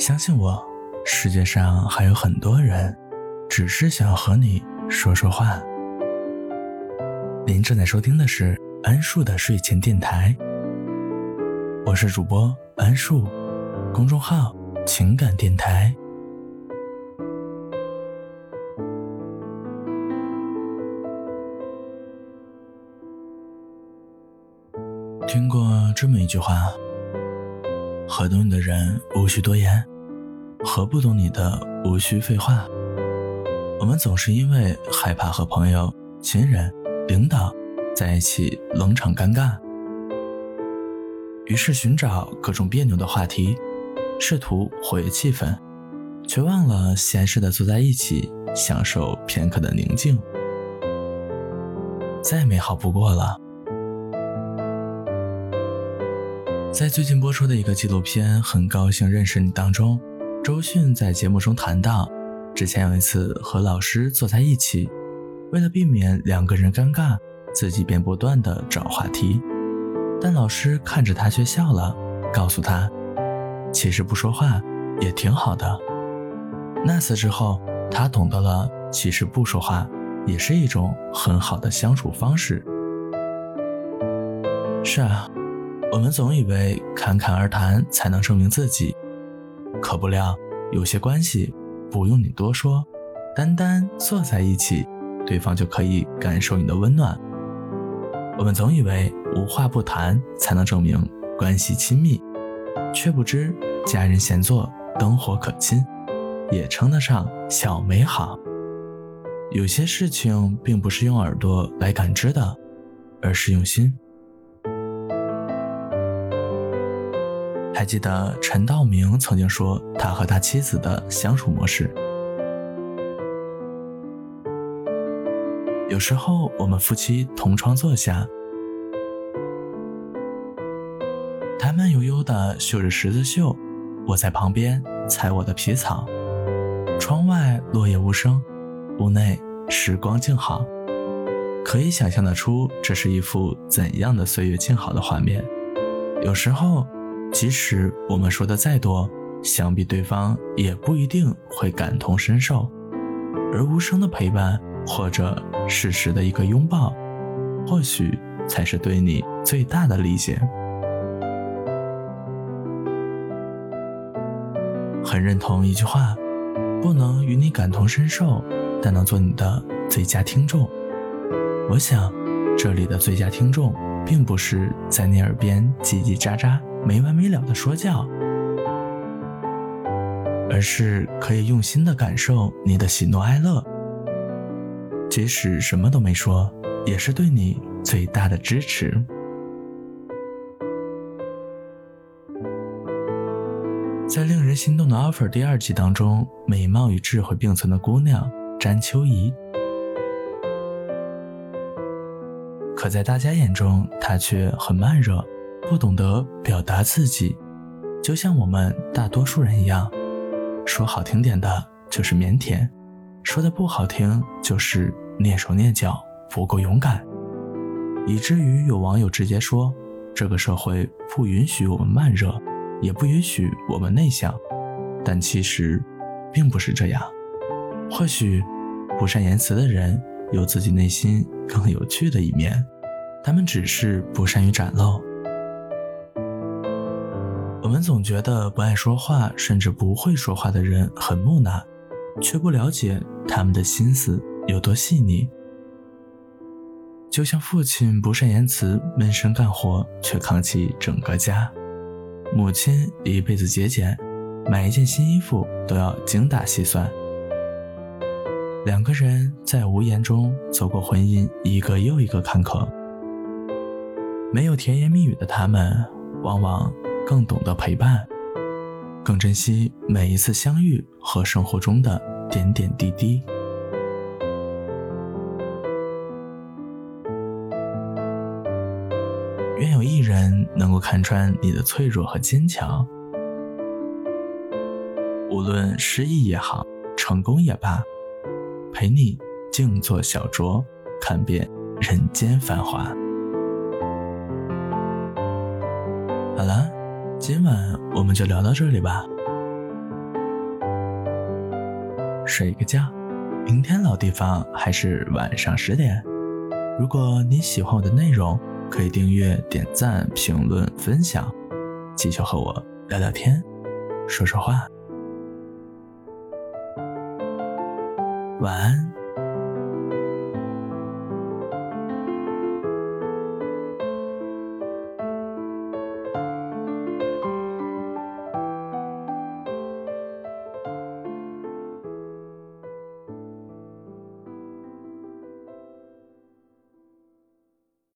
相信我，世界上还有很多人，只是想要和你说说话。您正在收听的是安树的睡前电台，我是主播安树，公众号情感电台。听过这么一句话：和懂你的人无需多言，和不懂你的无需废话。我们总是因为害怕和朋友、亲人、领导在一起冷场尴尬，于是寻找各种别扭的话题，试图活跃气氛，却忘了闲适的坐在一起，享受片刻的宁静，再美好不过了。在最近播出的一个纪录片《很高兴认识你》当中，周迅在节目中谈到，之前有一次和老师坐在一起，为了避免两个人尴尬，自己便不断的找话题，但老师看着他却笑了，告诉他，其实不说话也挺好的。那次之后，他懂得了，其实不说话也是一种很好的相处方式。是啊。我们总以为侃侃而谈才能证明自己，可不料有些关系不用你多说，单单坐在一起，对方就可以感受你的温暖。我们总以为无话不谈才能证明关系亲密，却不知家人闲坐，灯火可亲，也称得上小美好。有些事情并不是用耳朵来感知的，而是用心。还记得陈道明曾经说他和他妻子的相处模式。有时候我们夫妻同窗坐下，他慢悠悠地绣着十字绣，我在旁边采我的皮草。窗外落叶无声，屋内时光静好，可以想象得出这是一幅怎样的岁月静好的画面。有时候。即使我们说的再多，想必对方也不一定会感同身受，而无声的陪伴，或者适时的一个拥抱，或许才是对你最大的理解。很认同一句话：不能与你感同身受，但能做你的最佳听众。我想，这里的最佳听众，并不是在你耳边叽叽喳喳。没完没了的说教，而是可以用心的感受你的喜怒哀乐，即使什么都没说，也是对你最大的支持。在令人心动的 offer 第二季当中，美貌与智慧并存的姑娘詹秋怡，可在大家眼中，她却很慢热。不懂得表达自己，就像我们大多数人一样，说好听点的就是腼腆，说的不好听就是蹑手蹑脚，不够勇敢，以至于有网友直接说，这个社会不允许我们慢热，也不允许我们内向，但其实，并不是这样。或许，不善言辞的人有自己内心更有趣的一面，他们只是不善于展露。我们总觉得不爱说话，甚至不会说话的人很木讷，却不了解他们的心思有多细腻。就像父亲不善言辞，闷声干活却扛起整个家；母亲一辈子节俭，买一件新衣服都要精打细算。两个人在无言中走过婚姻一个又一个坎坷，没有甜言蜜语的他们，往往。更懂得陪伴，更珍惜每一次相遇和生活中的点点滴滴。愿有一人能够看穿你的脆弱和坚强，无论失意也好，成功也罢，陪你静坐小酌，看遍人间繁华。好了。今晚我们就聊到这里吧，睡一个觉。明天老地方还是晚上十点。如果你喜欢我的内容，可以订阅、点赞、评论、分享，祈求和我聊聊天，说说话。晚安。